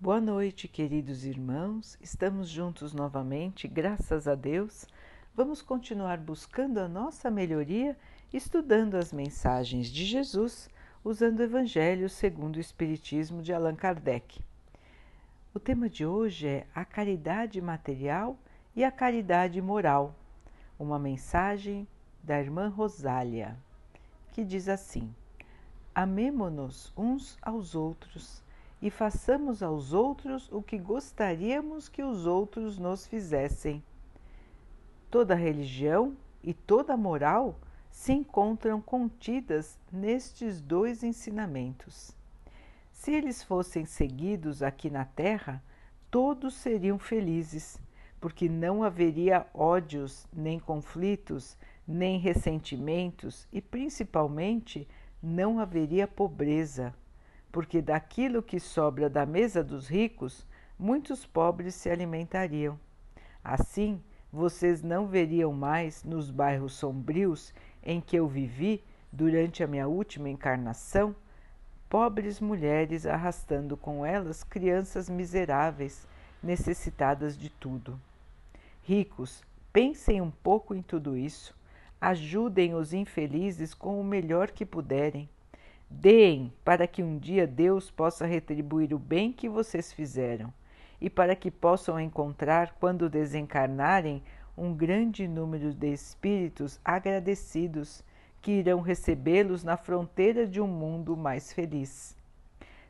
Boa noite, queridos irmãos. Estamos juntos novamente, graças a Deus. Vamos continuar buscando a nossa melhoria, estudando as mensagens de Jesus, usando o Evangelho segundo o Espiritismo de Allan Kardec. O tema de hoje é a caridade material e a caridade moral. Uma mensagem da irmã Rosália, que diz assim: Amemo-nos uns aos outros e façamos aos outros o que gostaríamos que os outros nos fizessem. Toda religião e toda moral se encontram contidas nestes dois ensinamentos. Se eles fossem seguidos aqui na Terra, todos seriam felizes, porque não haveria ódios, nem conflitos, nem ressentimentos e, principalmente, não haveria pobreza porque daquilo que sobra da mesa dos ricos, muitos pobres se alimentariam. Assim, vocês não veriam mais nos bairros sombrios em que eu vivi durante a minha última encarnação pobres mulheres arrastando com elas crianças miseráveis, necessitadas de tudo. Ricos, pensem um pouco em tudo isso, ajudem os infelizes com o melhor que puderem Deem para que um dia Deus possa retribuir o bem que vocês fizeram e para que possam encontrar, quando desencarnarem, um grande número de espíritos agradecidos que irão recebê-los na fronteira de um mundo mais feliz.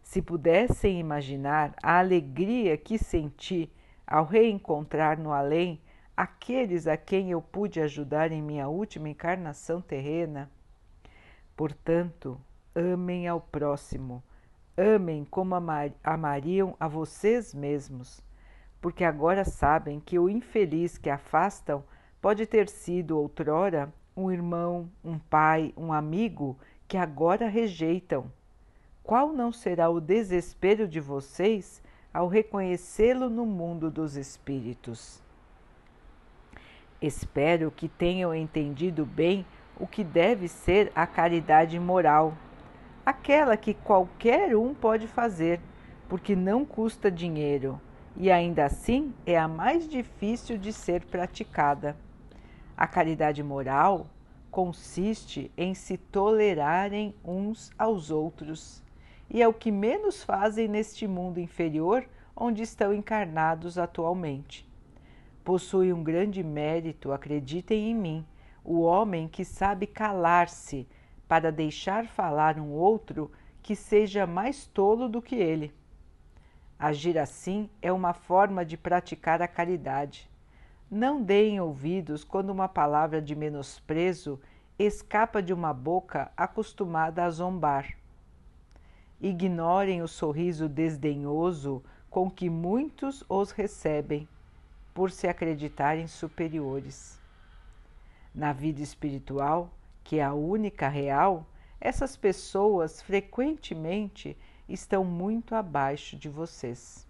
Se pudessem imaginar a alegria que senti ao reencontrar no além aqueles a quem eu pude ajudar em minha última encarnação terrena. Portanto, amem ao próximo, amem como amariam a vocês mesmos, porque agora sabem que o infeliz que afastam pode ter sido outrora um irmão, um pai, um amigo que agora rejeitam. Qual não será o desespero de vocês ao reconhecê-lo no mundo dos espíritos? Espero que tenham entendido bem o que deve ser a caridade moral aquela que qualquer um pode fazer, porque não custa dinheiro e ainda assim é a mais difícil de ser praticada. A caridade moral consiste em se tolerarem uns aos outros e é o que menos fazem neste mundo inferior onde estão encarnados atualmente. Possui um grande mérito, acreditem em mim, o homem que sabe calar-se para deixar falar um outro que seja mais tolo do que ele. Agir assim é uma forma de praticar a caridade. Não deem ouvidos quando uma palavra de menosprezo escapa de uma boca acostumada a zombar. Ignorem o sorriso desdenhoso com que muitos os recebem, por se acreditarem superiores. Na vida espiritual, que é a única real, essas pessoas frequentemente estão muito abaixo de vocês.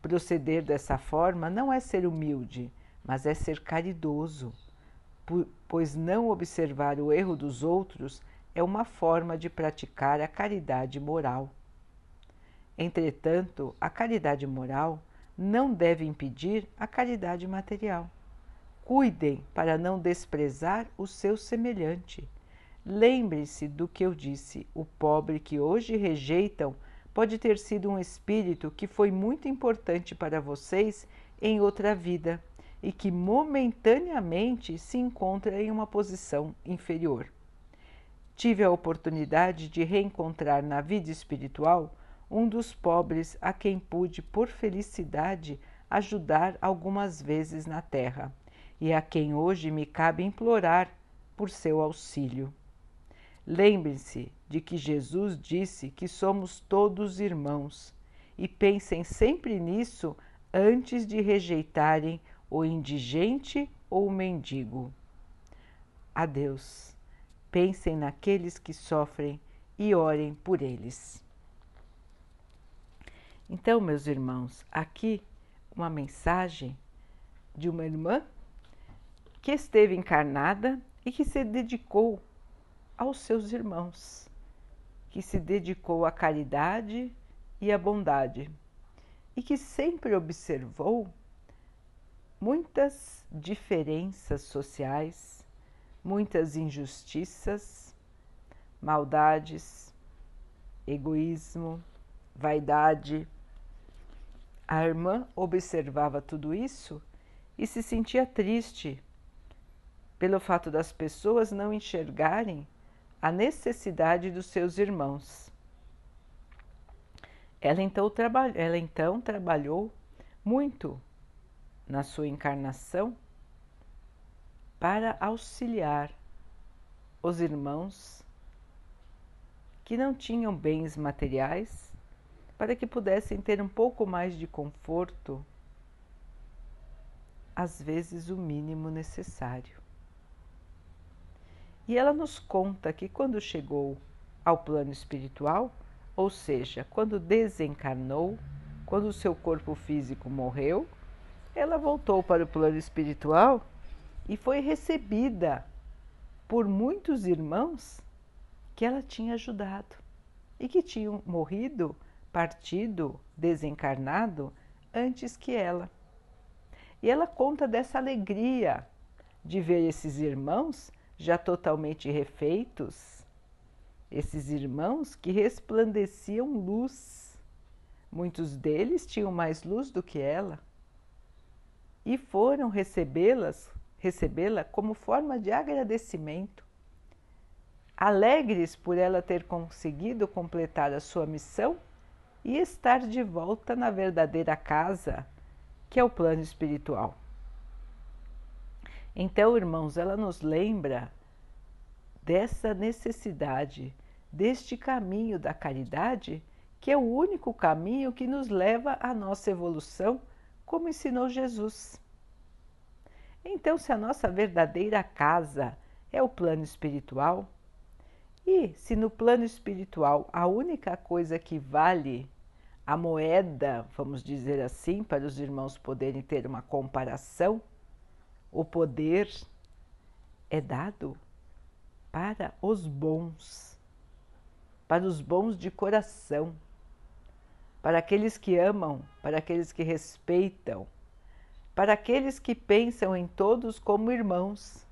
Proceder dessa forma não é ser humilde, mas é ser caridoso, pois não observar o erro dos outros é uma forma de praticar a caridade moral. Entretanto, a caridade moral não deve impedir a caridade material. Cuidem para não desprezar o seu semelhante. Lembre-se do que eu disse: o pobre que hoje rejeitam pode ter sido um espírito que foi muito importante para vocês em outra vida e que momentaneamente se encontra em uma posição inferior. Tive a oportunidade de reencontrar na vida espiritual um dos pobres a quem pude, por felicidade, ajudar algumas vezes na Terra e a quem hoje me cabe implorar por seu auxílio. Lembrem-se de que Jesus disse que somos todos irmãos e pensem sempre nisso antes de rejeitarem o indigente ou o mendigo. Adeus. Pensem naqueles que sofrem e orem por eles. Então, meus irmãos, aqui uma mensagem de uma irmã que esteve encarnada e que se dedicou aos seus irmãos, que se dedicou à caridade e à bondade. e que sempre observou muitas diferenças sociais, muitas injustiças, maldades, egoísmo, vaidade. A irmã observava tudo isso e se sentia triste pelo fato das pessoas não enxergarem a necessidade dos seus irmãos. Ela então, ela então trabalhou muito na sua encarnação para auxiliar os irmãos que não tinham bens materiais, para que pudessem ter um pouco mais de conforto, às vezes o mínimo necessário. E ela nos conta que quando chegou ao plano espiritual, ou seja, quando desencarnou, quando o seu corpo físico morreu, ela voltou para o plano espiritual e foi recebida por muitos irmãos que ela tinha ajudado e que tinham morrido, partido, desencarnado antes que ela. E ela conta dessa alegria de ver esses irmãos já totalmente refeitos, esses irmãos que resplandeciam luz. Muitos deles tinham mais luz do que ela e foram recebê-las, recebê-la como forma de agradecimento. Alegres por ela ter conseguido completar a sua missão e estar de volta na verdadeira casa, que é o plano espiritual. Então, irmãos, ela nos lembra dessa necessidade, deste caminho da caridade, que é o único caminho que nos leva à nossa evolução como ensinou Jesus. Então, se a nossa verdadeira casa é o plano espiritual, e se no plano espiritual a única coisa que vale a moeda, vamos dizer assim, para os irmãos poderem ter uma comparação, o poder é dado para os bons, para os bons de coração para aqueles que amam, para aqueles que respeitam, para aqueles que pensam em todos como irmãos.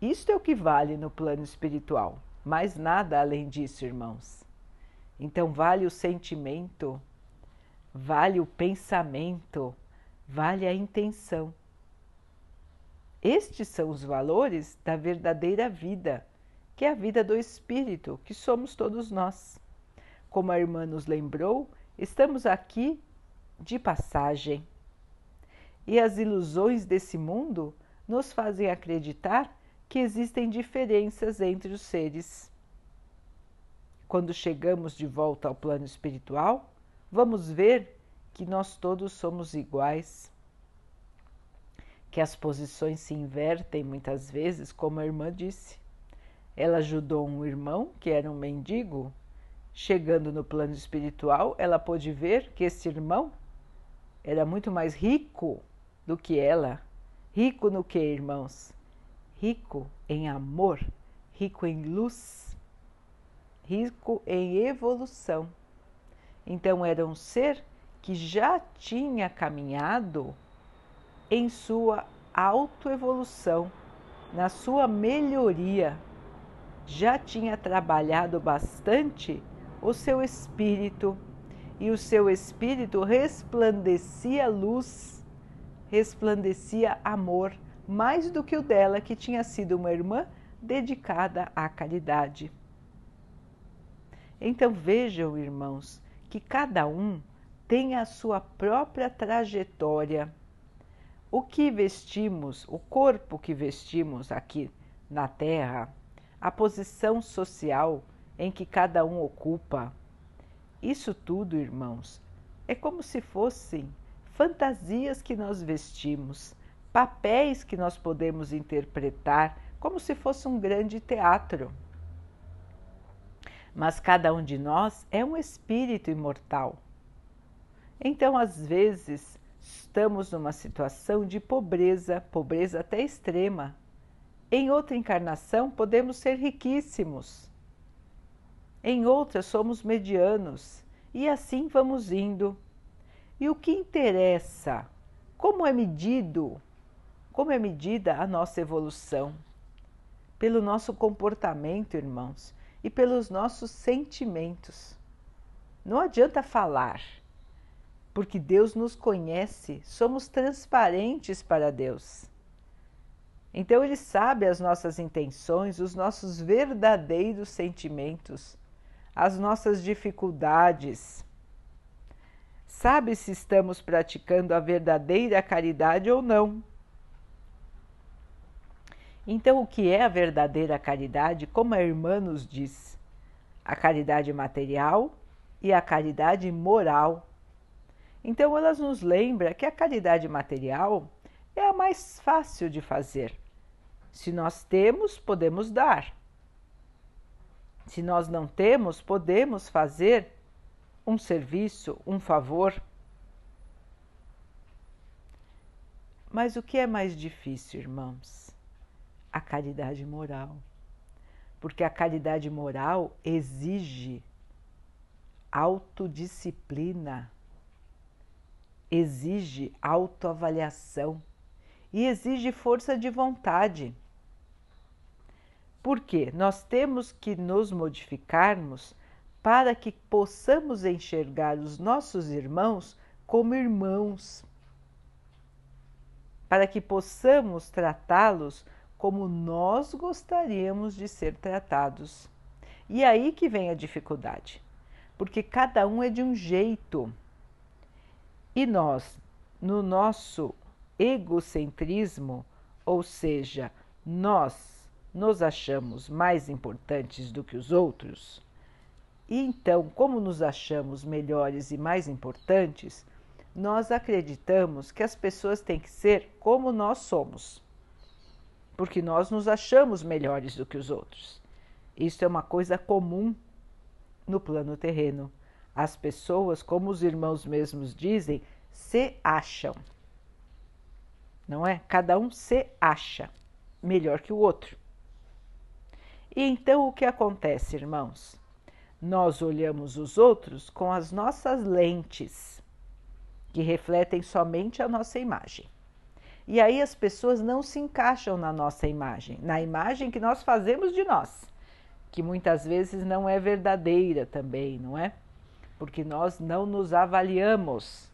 Isto é o que vale no plano espiritual, mais nada além disso, irmãos. Então, vale o sentimento, vale o pensamento, vale a intenção. Estes são os valores da verdadeira vida, que é a vida do espírito, que somos todos nós. Como a irmã nos lembrou, estamos aqui de passagem. E as ilusões desse mundo nos fazem acreditar que existem diferenças entre os seres. Quando chegamos de volta ao plano espiritual, vamos ver que nós todos somos iguais, que as posições se invertem muitas vezes, como a irmã disse. Ela ajudou um irmão que era um mendigo Chegando no plano espiritual, ela pôde ver que esse irmão era muito mais rico do que ela. Rico no que, irmãos? Rico em amor, rico em luz, rico em evolução. Então, era um ser que já tinha caminhado em sua autoevolução, na sua melhoria, já tinha trabalhado bastante o seu espírito, e o seu espírito resplandecia luz, resplandecia amor, mais do que o dela, que tinha sido uma irmã dedicada à caridade. Então vejam, irmãos, que cada um tem a sua própria trajetória. O que vestimos, o corpo que vestimos aqui na Terra, a posição social em que cada um ocupa. Isso tudo, irmãos, é como se fossem fantasias que nós vestimos, papéis que nós podemos interpretar, como se fosse um grande teatro. Mas cada um de nós é um espírito imortal. Então, às vezes, estamos numa situação de pobreza, pobreza até extrema. Em outra encarnação, podemos ser riquíssimos em outras somos medianos, e assim vamos indo. E o que interessa? Como é medido? Como é medida a nossa evolução? Pelo nosso comportamento, irmãos, e pelos nossos sentimentos. Não adianta falar, porque Deus nos conhece, somos transparentes para Deus. Então Ele sabe as nossas intenções, os nossos verdadeiros sentimentos, as nossas dificuldades sabe se estamos praticando a verdadeira caridade ou não. Então, o que é a verdadeira caridade? Como a irmã nos diz, a caridade material e a caridade moral. Então, elas nos lembram que a caridade material é a mais fácil de fazer. Se nós temos, podemos dar. Se nós não temos, podemos fazer um serviço, um favor. Mas o que é mais difícil, irmãos? A caridade moral. Porque a caridade moral exige autodisciplina, exige autoavaliação e exige força de vontade. Porque nós temos que nos modificarmos para que possamos enxergar os nossos irmãos como irmãos, para que possamos tratá-los como nós gostaríamos de ser tratados. E aí que vem a dificuldade, porque cada um é de um jeito. E nós, no nosso egocentrismo, ou seja, nós nos achamos mais importantes do que os outros, e então, como nos achamos melhores e mais importantes, nós acreditamos que as pessoas têm que ser como nós somos, porque nós nos achamos melhores do que os outros. Isso é uma coisa comum no plano terreno. As pessoas, como os irmãos mesmos dizem, se acham. Não é? Cada um se acha melhor que o outro. E então o que acontece, irmãos? Nós olhamos os outros com as nossas lentes, que refletem somente a nossa imagem. E aí as pessoas não se encaixam na nossa imagem, na imagem que nós fazemos de nós, que muitas vezes não é verdadeira também, não é? Porque nós não nos avaliamos.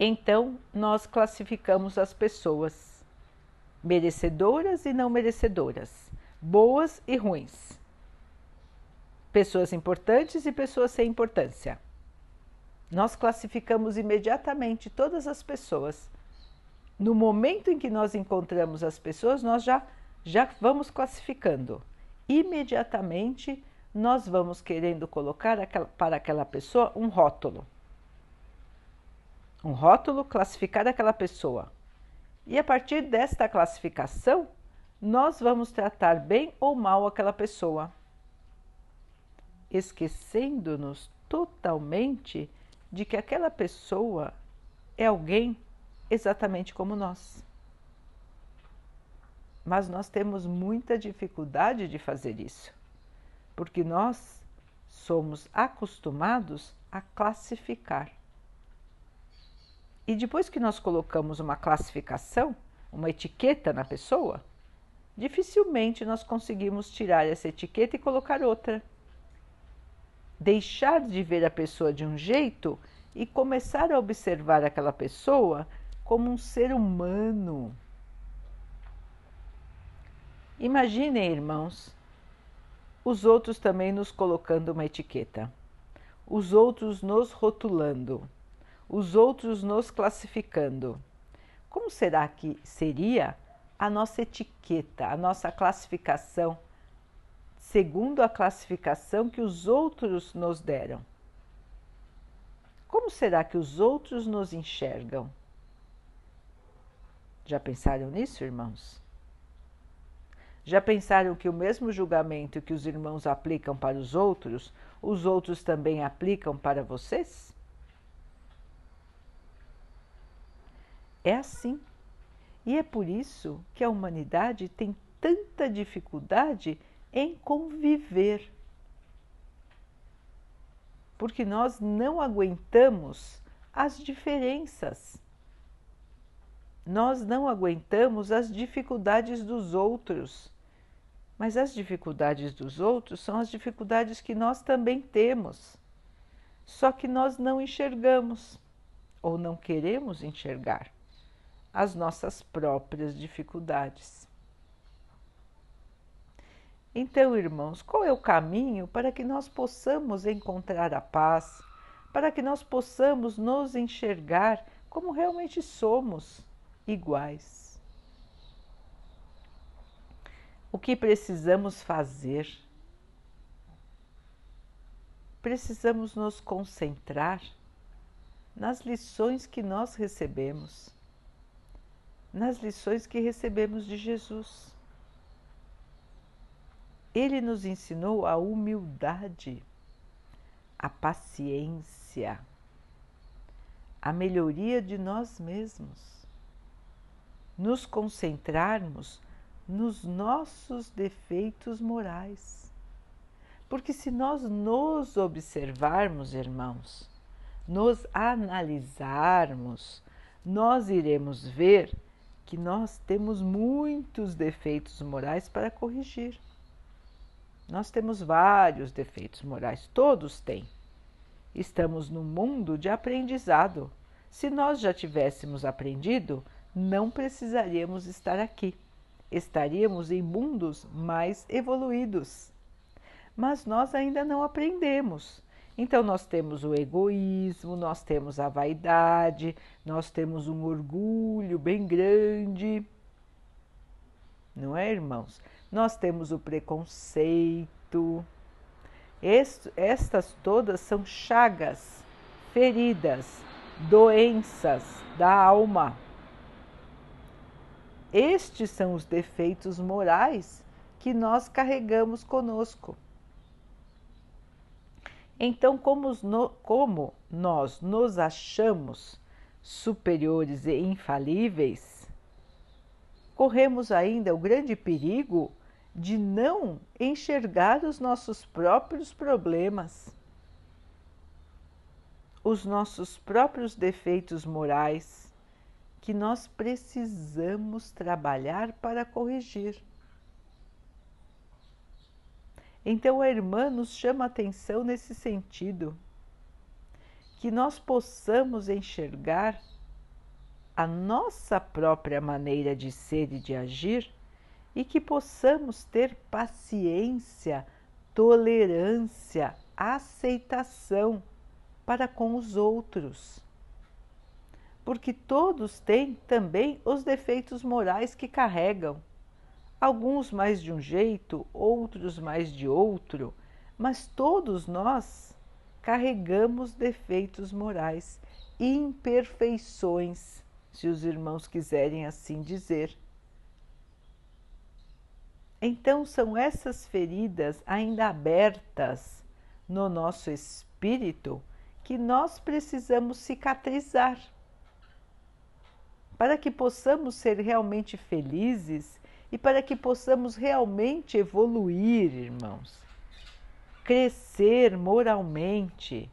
Então, nós classificamos as pessoas merecedoras e não merecedoras, boas e ruins pessoas importantes e pessoas sem importância. Nós classificamos imediatamente todas as pessoas. No momento em que nós encontramos as pessoas, nós já, já vamos classificando. Imediatamente nós vamos querendo colocar aquela, para aquela pessoa um rótulo. Um rótulo, classificar aquela pessoa. E a partir desta classificação, nós vamos tratar bem ou mal aquela pessoa esquecendo-nos totalmente de que aquela pessoa é alguém exatamente como nós. Mas nós temos muita dificuldade de fazer isso, porque nós somos acostumados a classificar. E depois que nós colocamos uma classificação, uma etiqueta na pessoa, dificilmente nós conseguimos tirar essa etiqueta e colocar outra deixar de ver a pessoa de um jeito e começar a observar aquela pessoa como um ser humano. Imaginem, irmãos, os outros também nos colocando uma etiqueta, os outros nos rotulando, os outros nos classificando. Como será que seria a nossa etiqueta, a nossa classificação segundo a classificação que os outros nos deram. Como será que os outros nos enxergam? Já pensaram nisso, irmãos? Já pensaram que o mesmo julgamento que os irmãos aplicam para os outros, os outros também aplicam para vocês? É assim. E é por isso que a humanidade tem tanta dificuldade em conviver. porque nós não aguentamos as diferenças. Nós não aguentamos as dificuldades dos outros. Mas as dificuldades dos outros são as dificuldades que nós também temos. Só que nós não enxergamos ou não queremos enxergar as nossas próprias dificuldades. Então, irmãos, qual é o caminho para que nós possamos encontrar a paz, para que nós possamos nos enxergar como realmente somos, iguais? O que precisamos fazer? Precisamos nos concentrar nas lições que nós recebemos, nas lições que recebemos de Jesus. Ele nos ensinou a humildade, a paciência, a melhoria de nós mesmos, nos concentrarmos nos nossos defeitos morais. Porque se nós nos observarmos, irmãos, nos analisarmos, nós iremos ver que nós temos muitos defeitos morais para corrigir. Nós temos vários defeitos morais, todos têm. Estamos num mundo de aprendizado. Se nós já tivéssemos aprendido, não precisaríamos estar aqui. Estaríamos em mundos mais evoluídos. Mas nós ainda não aprendemos. Então, nós temos o egoísmo, nós temos a vaidade, nós temos um orgulho bem grande. Não é, irmãos? Nós temos o preconceito. estas todas são chagas, feridas, doenças da alma. Estes são os defeitos morais que nós carregamos conosco. Então, como, no, como nós nos achamos superiores e infalíveis, corremos ainda o grande perigo de não enxergar os nossos próprios problemas, os nossos próprios defeitos morais, que nós precisamos trabalhar para corrigir. Então a irmã nos chama atenção nesse sentido, que nós possamos enxergar a nossa própria maneira de ser e de agir e que possamos ter paciência, tolerância, aceitação para com os outros. Porque todos têm também os defeitos morais que carregam alguns mais de um jeito, outros mais de outro, mas todos nós carregamos defeitos morais, imperfeições, se os irmãos quiserem assim dizer. Então, são essas feridas ainda abertas no nosso espírito que nós precisamos cicatrizar para que possamos ser realmente felizes e para que possamos realmente evoluir, irmãos, crescer moralmente,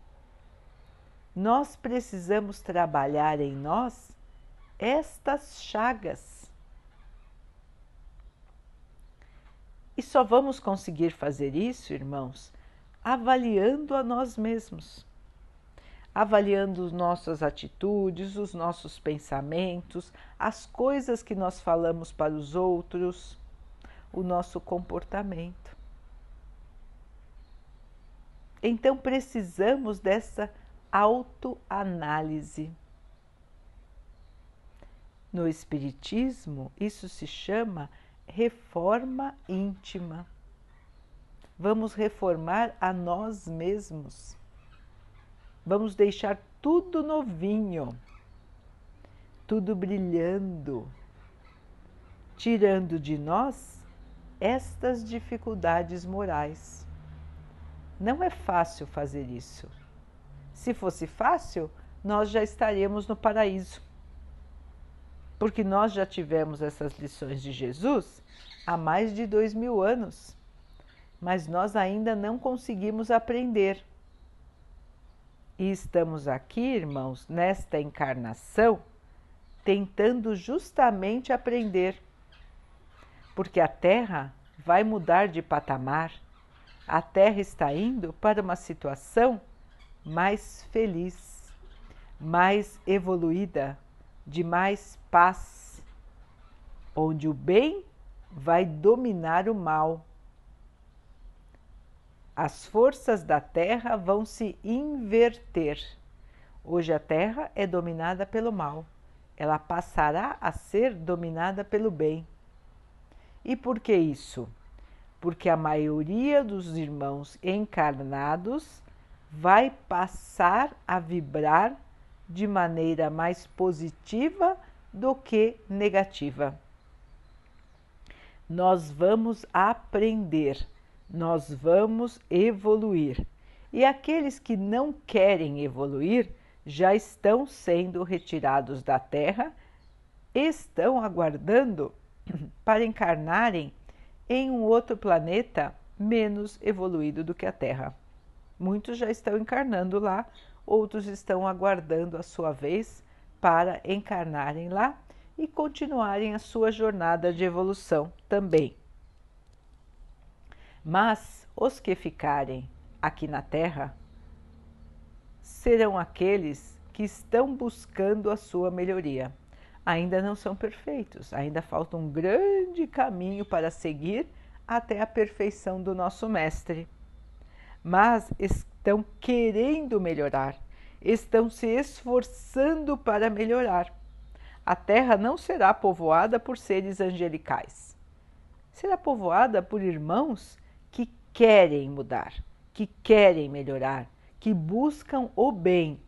nós precisamos trabalhar em nós estas chagas. E só vamos conseguir fazer isso, irmãos, avaliando a nós mesmos avaliando nossas atitudes, os nossos pensamentos, as coisas que nós falamos para os outros, o nosso comportamento. Então precisamos dessa autoanálise. No Espiritismo, isso se chama reforma íntima. Vamos reformar a nós mesmos. Vamos deixar tudo novinho, tudo brilhando, tirando de nós estas dificuldades morais. Não é fácil fazer isso. Se fosse fácil, nós já estaríamos no paraíso. Porque nós já tivemos essas lições de Jesus há mais de dois mil anos, mas nós ainda não conseguimos aprender E estamos aqui, irmãos, nesta encarnação, tentando justamente aprender. Porque a Terra vai mudar de patamar. A Terra está indo para uma situação mais feliz, mais evoluída, de mais paz, onde o bem vai dominar o mal. As forças da Terra vão se inverter. Hoje a Terra é dominada pelo mal, ela passará a ser dominada pelo bem. E por que isso? Porque a maioria dos irmãos encarnados vai passar a vibrar de maneira mais positiva do que negativa. Nós vamos aprender, nós vamos evoluir. E aqueles que não querem evoluir já estão sendo retirados da Terra, estão aguardando para encarnarem em um outro planeta menos evoluído do que a Terra. Muitos já estão encarnando lá, outros estão aguardando a sua vez para encarnarem lá e continuarem a sua jornada de evolução também. Mas os que ficarem aqui na Terra serão aqueles que estão buscando a sua melhoria. Ainda não são perfeitos, ainda falta um grande caminho para seguir até a perfeição do nosso Mestre mas estão querendo melhorar, estão se esforçando para melhorar. A terra não será povoada por seres angelicais. Será povoada por irmãos querem mudar, que querem melhorar, que buscam o bem,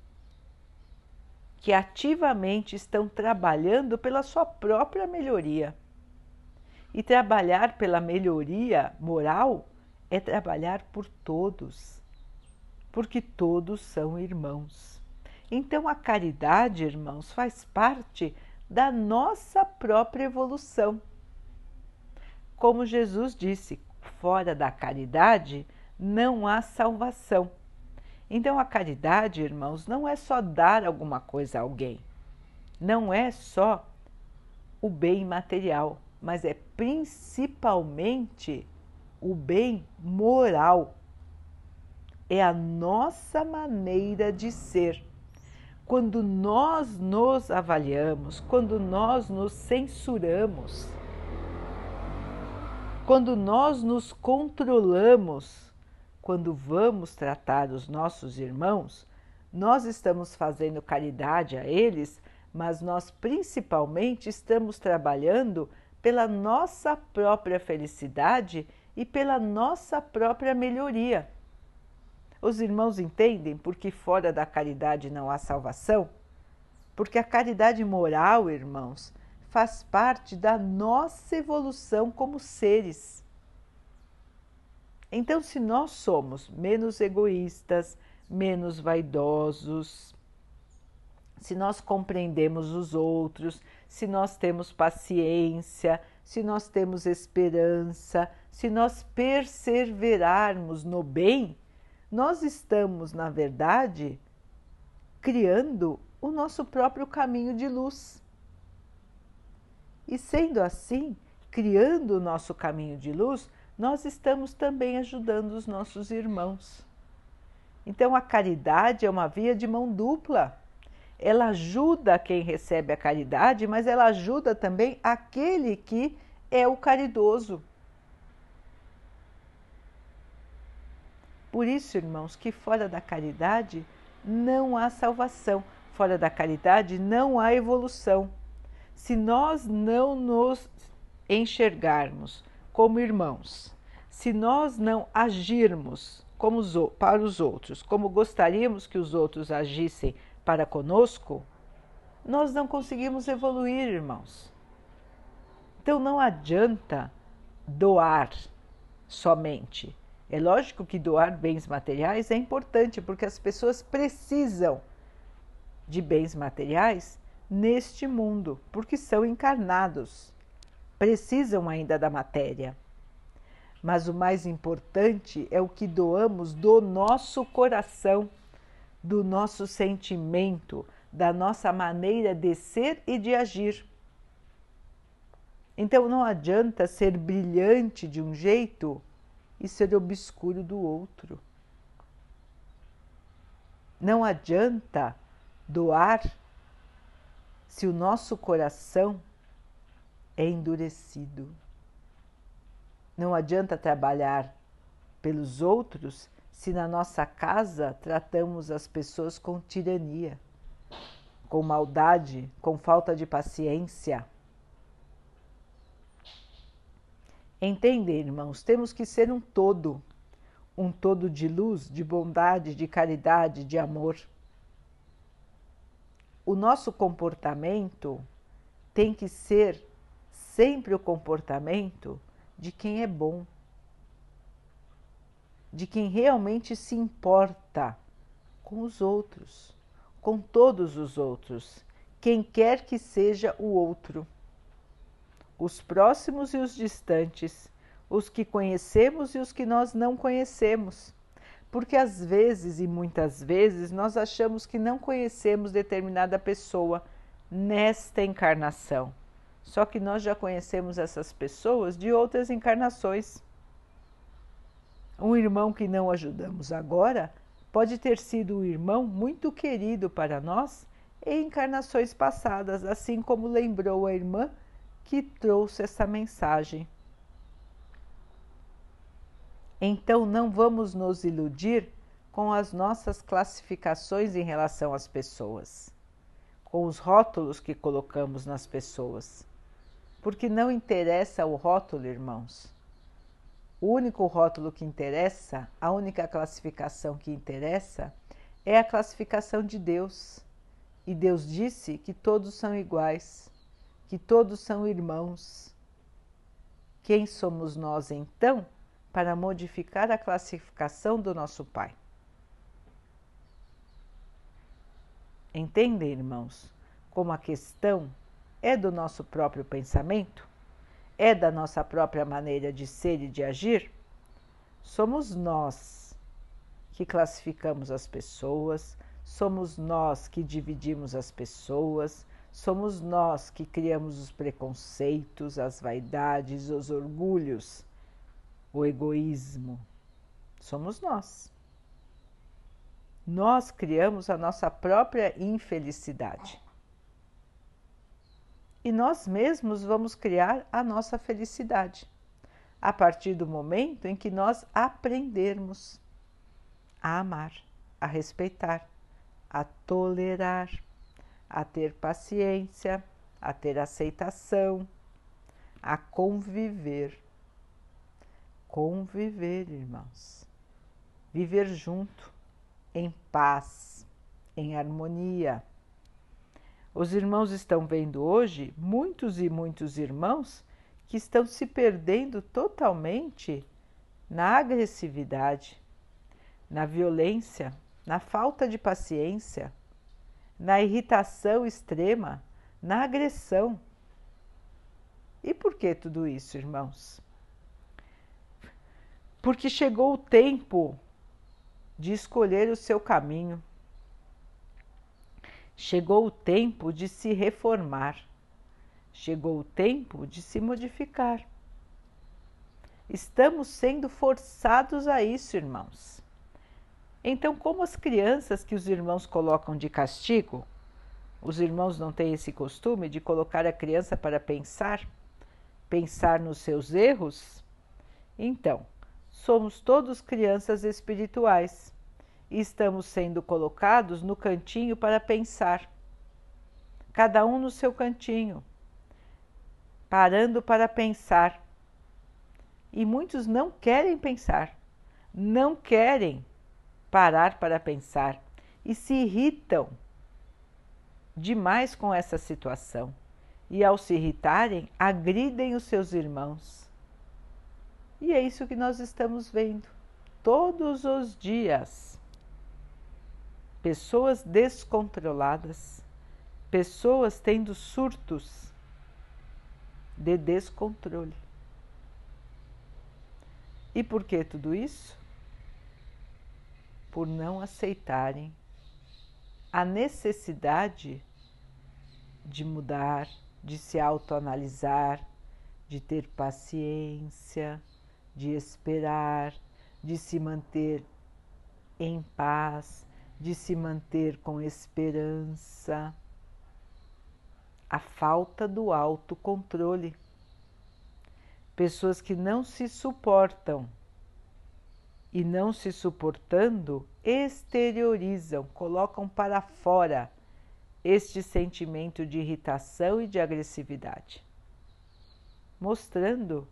que ativamente estão trabalhando pela sua própria melhoria. E trabalhar pela melhoria moral é trabalhar por todos, porque todos são irmãos. Então a caridade, irmãos, faz parte da nossa própria evolução. Como Jesus disse, fora da caridade não há salvação. Então a caridade, irmãos, não é só dar alguma coisa a alguém, não é só o bem material, mas é principalmente o bem moral. É a nossa maneira de ser. Quando nós nos avaliamos, quando nós nos censuramos, quando nós nos controlamos, quando vamos tratar os nossos irmãos, nós estamos fazendo caridade a eles, mas nós principalmente estamos trabalhando pela nossa própria felicidade e pela nossa própria melhoria. Os irmãos entendem porque fora da caridade não há salvação? Porque a caridade moral, irmãos, faz parte da nossa evolução como seres. Então, se nós somos menos egoístas, menos vaidosos, se nós compreendemos os outros, se nós temos paciência, se nós temos esperança, se nós perseverarmos no bem, nós estamos, na verdade, criando o nosso próprio caminho de luz. E sendo assim, criando o nosso caminho de luz, nós estamos também ajudando os nossos irmãos. Então, a caridade é uma via de mão dupla. Ela ajuda quem recebe a caridade, mas ela ajuda também aquele que é o caridoso. Por isso, irmãos, que fora da caridade não há salvação, fora da caridade não há evolução. Se nós não nos enxergarmos como irmãos, se nós não agirmos como os, para os outros, como gostaríamos que os outros agissem para conosco, nós não conseguimos evoluir, irmãos. Então não adianta doar somente é lógico que doar bens materiais é importante porque as pessoas precisam de bens materiais neste mundo, porque são encarnados, precisam ainda da matéria. Mas o mais importante é o que doamos do nosso coração, do nosso sentimento, da nossa maneira de ser e de agir. Então não adianta ser brilhante de um jeito e ser obscuro do outro. Não adianta doar se o nosso coração é endurecido. Não adianta trabalhar pelos outros se na nossa casa tratamos as pessoas com tirania, com maldade, com falta de paciência. Entender, irmãos, temos que ser um todo, um todo de luz, de bondade, de caridade, de amor. O nosso comportamento tem que ser sempre o comportamento de quem é bom, de quem realmente se importa com os outros, com todos os outros, quem quer que seja o outro. Os próximos e os distantes, os que conhecemos e os que nós não conhecemos. Porque às vezes e muitas vezes nós achamos que não conhecemos determinada pessoa nesta encarnação só que nós já conhecemos essas pessoas de outras encarnações. Um irmão que não ajudamos agora pode ter sido um irmão muito querido para nós em encarnações passadas, assim como lembrou a irmã que trouxe essa mensagem. Então não vamos nos iludir com as nossas classificações em relação às pessoas, com os rótulos que colocamos nas pessoas porque não interessa o rótulo, irmãos. O único rótulo que interessa, a única classificação que interessa, é a classificação de Deus. E Deus disse que todos são iguais, que todos são irmãos. Quem somos nós então para modificar a classificação do nosso Pai? Entendem, irmãos, como a questão é do nosso próprio pensamento? É da nossa própria maneira de ser e de agir? Somos nós que classificamos as pessoas, somos nós que dividimos as pessoas, somos nós que criamos os preconceitos, as vaidades, os orgulhos, o egoísmo. Somos nós. Nós criamos a nossa própria infelicidade e nós mesmos vamos criar a nossa felicidade a partir do momento em que nós aprendermos a amar, a respeitar, a tolerar, a ter paciência, a ter aceitação, a conviver. Conviver, irmãos. Viver junto, em paz, em harmonia os irmãos estão vendo hoje muitos e muitos irmãos que estão se perdendo totalmente na agressividade, na violência, na falta de paciência, na irritação extrema, na agressão. E por que tudo isso, irmãos? Porque chegou o tempo de escolher o seu caminho, Chegou o tempo de se reformar, chegou o tempo de se modificar. Estamos sendo forçados a isso, irmãos. Então, como as crianças que os irmãos colocam de castigo, os irmãos não têm esse costume de colocar a criança para pensar, pensar nos seus erros? Então, somos todos crianças espirituais e estamos sendo colocados no cantinho para pensar, cada um no seu cantinho, parando para pensar. E muitos não querem pensar, não querem parar para pensar e se irritam demais com essa situação. E ao se irritarem, agridem os seus irmãos. E é isso que nós estamos vendo todos os dias pessoas descontroladas, pessoas tendo surtos de descontrole. E por que tudo isso? Por não aceitarem a necessidade de mudar, de se autoanalisar, de ter paciência, de esperar, de se manter em paz, de se manter com esperança. A falta do autocontrole. Pessoas que não se suportam e não se suportando, exteriorizam, colocam para fora este sentimento de irritação e de agressividade, mostrando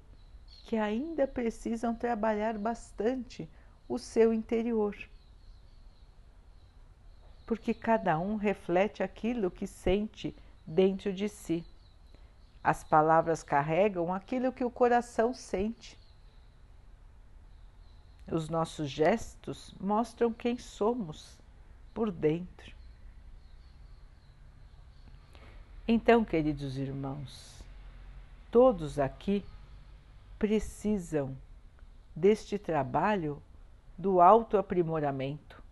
que ainda precisam trabalhar bastante o seu interior. Porque cada um reflete aquilo que sente dentro de si. As palavras carregam aquilo que o coração sente. Os nossos gestos mostram quem somos por dentro. Então, queridos irmãos, todos aqui precisam deste trabalho do autoaprimoramento,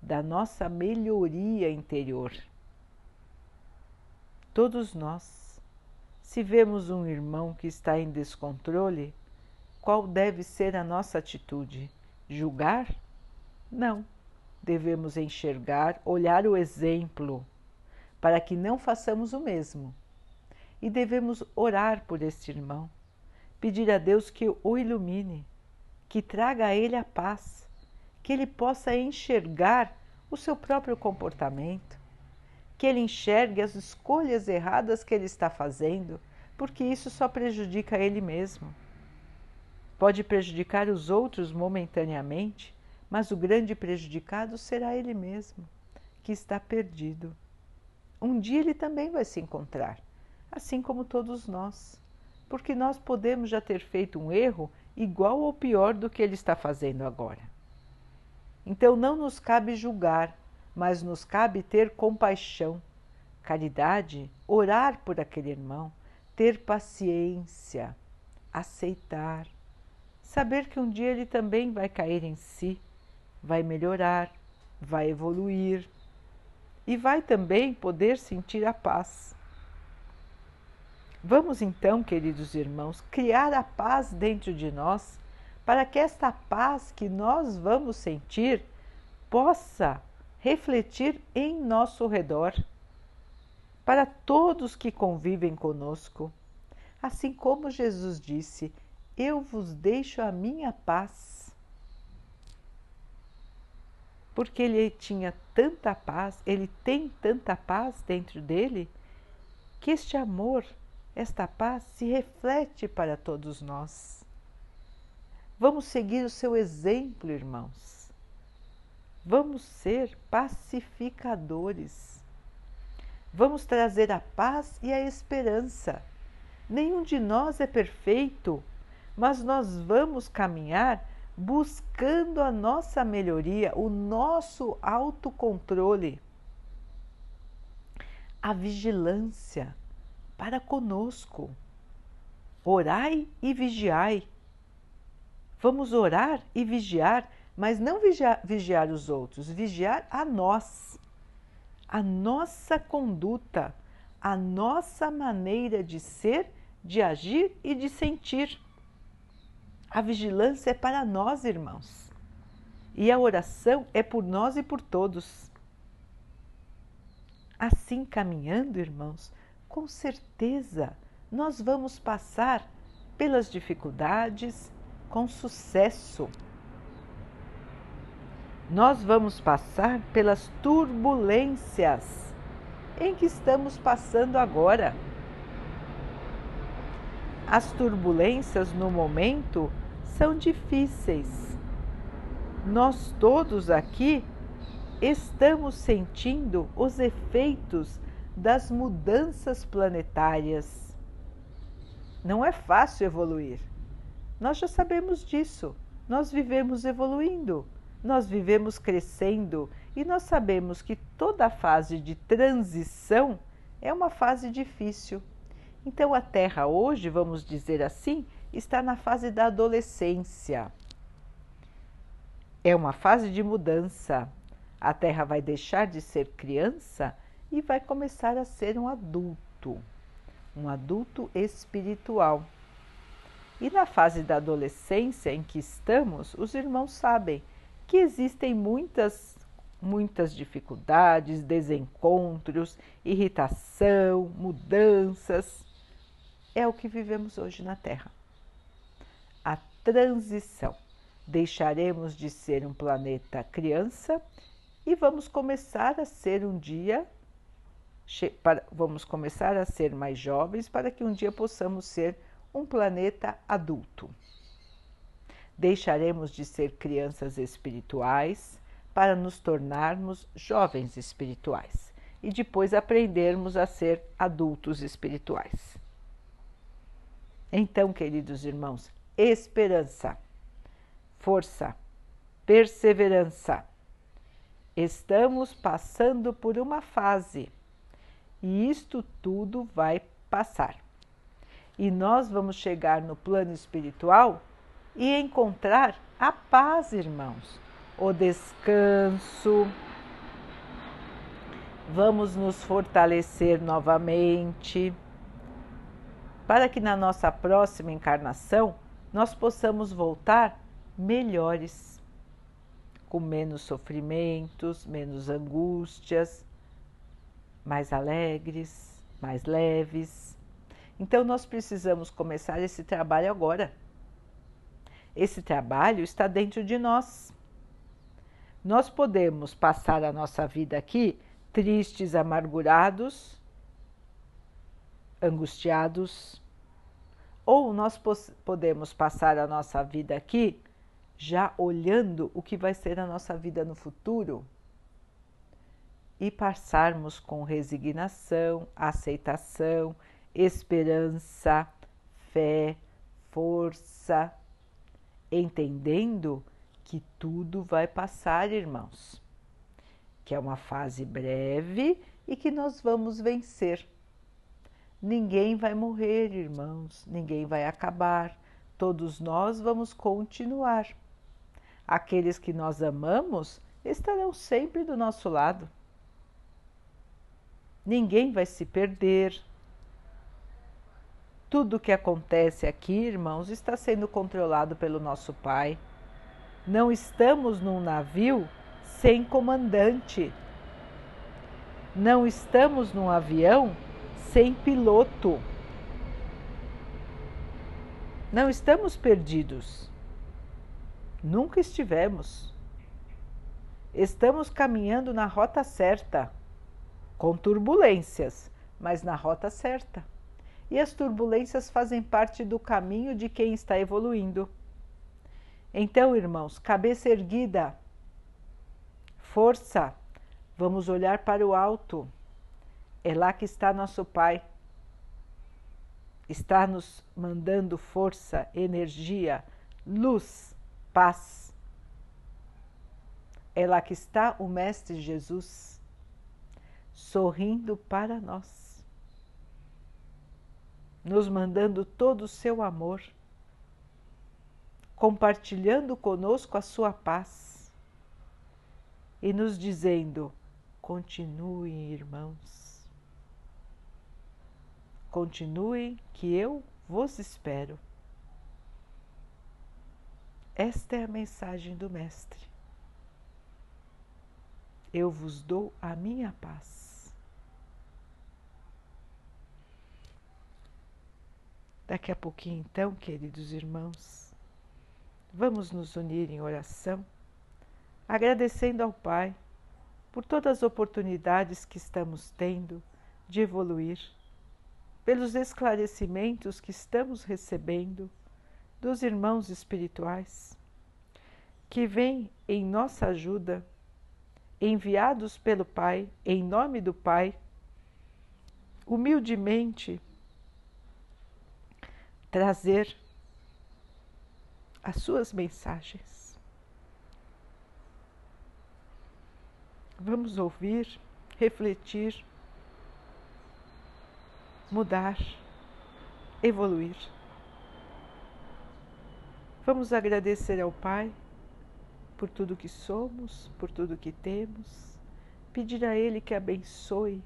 da nossa melhoria interior. Todos nós, se vemos um irmão que está em descontrole, qual deve ser a nossa atitude? Julgar? Não. Devemos enxergar, olhar o exemplo, para que não façamos o mesmo. E devemos orar por este irmão, pedir a Deus que o ilumine, que traga a ele a paz, que ele possa enxergar o seu próprio comportamento, que ele enxergue as escolhas erradas que ele está fazendo, porque isso só prejudica ele mesmo. Pode prejudicar os outros momentaneamente, mas o grande prejudicado será ele mesmo, que está perdido. Um dia ele também vai se encontrar, assim como todos nós, porque nós podemos já ter feito um erro igual ou pior do que ele está fazendo agora. Então não nos cabe julgar, mas nos cabe ter compaixão, caridade, orar por aquele irmão, ter paciência, aceitar, saber que um dia ele também vai cair em si, vai melhorar, vai evoluir e vai também poder sentir a paz. Vamos então, queridos irmãos, criar a paz dentro de nós para que esta paz que nós vamos sentir possa refletir em nosso redor, para todos que convivem conosco. Assim como Jesus disse: Eu vos deixo a minha paz. Porque ele tinha tanta paz, ele tem tanta paz dentro dele, que este amor, esta paz se reflete para todos nós. Vamos seguir o seu exemplo, irmãos. Vamos ser pacificadores. Vamos trazer a paz e a esperança. Nenhum de nós é perfeito, mas nós vamos caminhar buscando a nossa melhoria, o nosso autocontrole, a vigilância para conosco. Orai e vigiai Vamos orar e vigiar, mas não vigiar, vigiar os outros, vigiar a nós, a nossa conduta, a nossa maneira de ser, de agir e de sentir. A vigilância é para nós, irmãos, e a oração é por nós e por todos. Assim caminhando, irmãos, com certeza nós vamos passar pelas dificuldades, com sucesso. Nós vamos passar pelas turbulências em que estamos passando agora. As turbulências no momento são difíceis. Nós todos aqui estamos sentindo os efeitos das mudanças planetárias. Não é fácil evoluir. Nós já sabemos disso. Nós vivemos evoluindo, nós vivemos crescendo e nós sabemos que toda fase de transição é uma fase difícil. Então a Terra hoje, vamos dizer assim, está na fase da adolescência. É uma fase de mudança. A Terra vai deixar de ser criança e vai começar a ser um adulto, um adulto espiritual. E na fase da adolescência em que estamos, os irmãos sabem que existem muitas muitas dificuldades, desencontros, irritação, mudanças. É o que vivemos hoje na Terra. A transição. Deixaremos de ser um planeta criança e vamos começar a ser um dia vamos começar a ser mais jovens para que um dia possamos ser um planeta adulto. Deixaremos de ser crianças espirituais para nos tornarmos jovens espirituais e depois aprendermos a ser adultos espirituais. Então, queridos irmãos, esperança, força, perseverança. Estamos passando por uma fase e isto tudo vai passar. E nós vamos chegar no plano espiritual e encontrar a paz, irmãos o descanso. Vamos nos fortalecer novamente para que na nossa próxima encarnação nós possamos voltar melhores, com menos sofrimentos, menos angústias, mais alegres, mais leves. Então nós precisamos começar esse trabalho agora. Esse trabalho está dentro de nós. Nós podemos passar a nossa vida aqui tristes, amargurados, angustiados, ou nós podemos passar a nossa vida aqui já olhando o que vai ser a nossa vida no futuro e passarmos com resignação, aceitação, esperança, fé, força, entendendo que tudo vai passar, irmãos, que é uma fase breve e que nós vamos vencer. Ninguém vai morrer, irmãos, ninguém vai acabar, todos nós vamos continuar. Aqueles que nós amamos estarão sempre do nosso lado. Ninguém vai se perder. Tudo o que acontece aqui, irmãos, está sendo controlado pelo nosso Pai. Não estamos num navio sem comandante. Não estamos num avião sem piloto. Não estamos perdidos. Nunca estivemos. Estamos caminhando na rota certa, com turbulências, mas na rota certa. E as turbulências fazem parte do caminho de quem está evoluindo. Então, irmãos, cabeça erguida, força, vamos olhar para o alto. É lá que está nosso Pai. Está nos mandando força, energia, luz, paz. É lá que está o Mestre Jesus, sorrindo para nós, nos mandando todo o seu amor compartilhando conosco a sua paz e nos dizendo: continuem, irmãos, continuem, que eu vos espero. Esta é a mensagem do Mestre. Eu vos dou a minha paz. Daqui a pouquinho, então, queridos irmãos, Vamos nos unir em oração, agradecendo ao Pai por todas as oportunidades que estamos tendo de evoluir, pelos esclarecimentos que estamos recebendo dos irmãos espirituais, que vêm em nossa ajuda, enviados pelo Pai, em nome do Pai, humildemente trazer as suas mensagens. Vamos ouvir, refletir, mudar, evoluir. Vamos agradecer ao Pai por tudo que somos, por tudo que temos, pedir a Ele que abençoe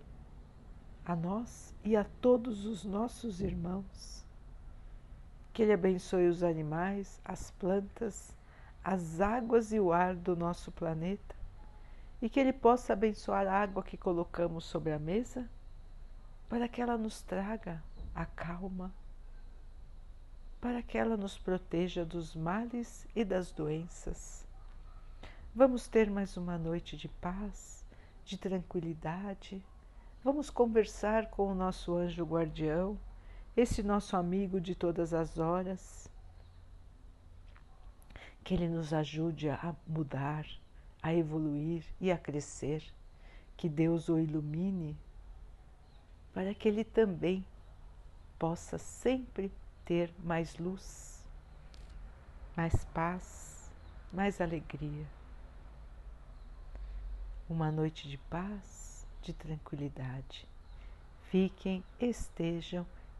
a nós e a todos os nossos irmãos. Que Ele abençoe os animais, as plantas, as águas e o ar do nosso planeta e que Ele possa abençoar a água que colocamos sobre a mesa para que ela nos traga a calma, para que ela nos proteja dos males e das doenças. Vamos ter mais uma noite de paz, de tranquilidade. Vamos conversar com o nosso anjo guardião, esse nosso amigo de todas as horas. Que ele nos ajude a mudar, a evoluir e a crescer. Que Deus o ilumine para que ele também possa sempre ter mais luz, mais paz, mais alegria. Uma noite de paz, de tranquilidade. Fiquem, estejam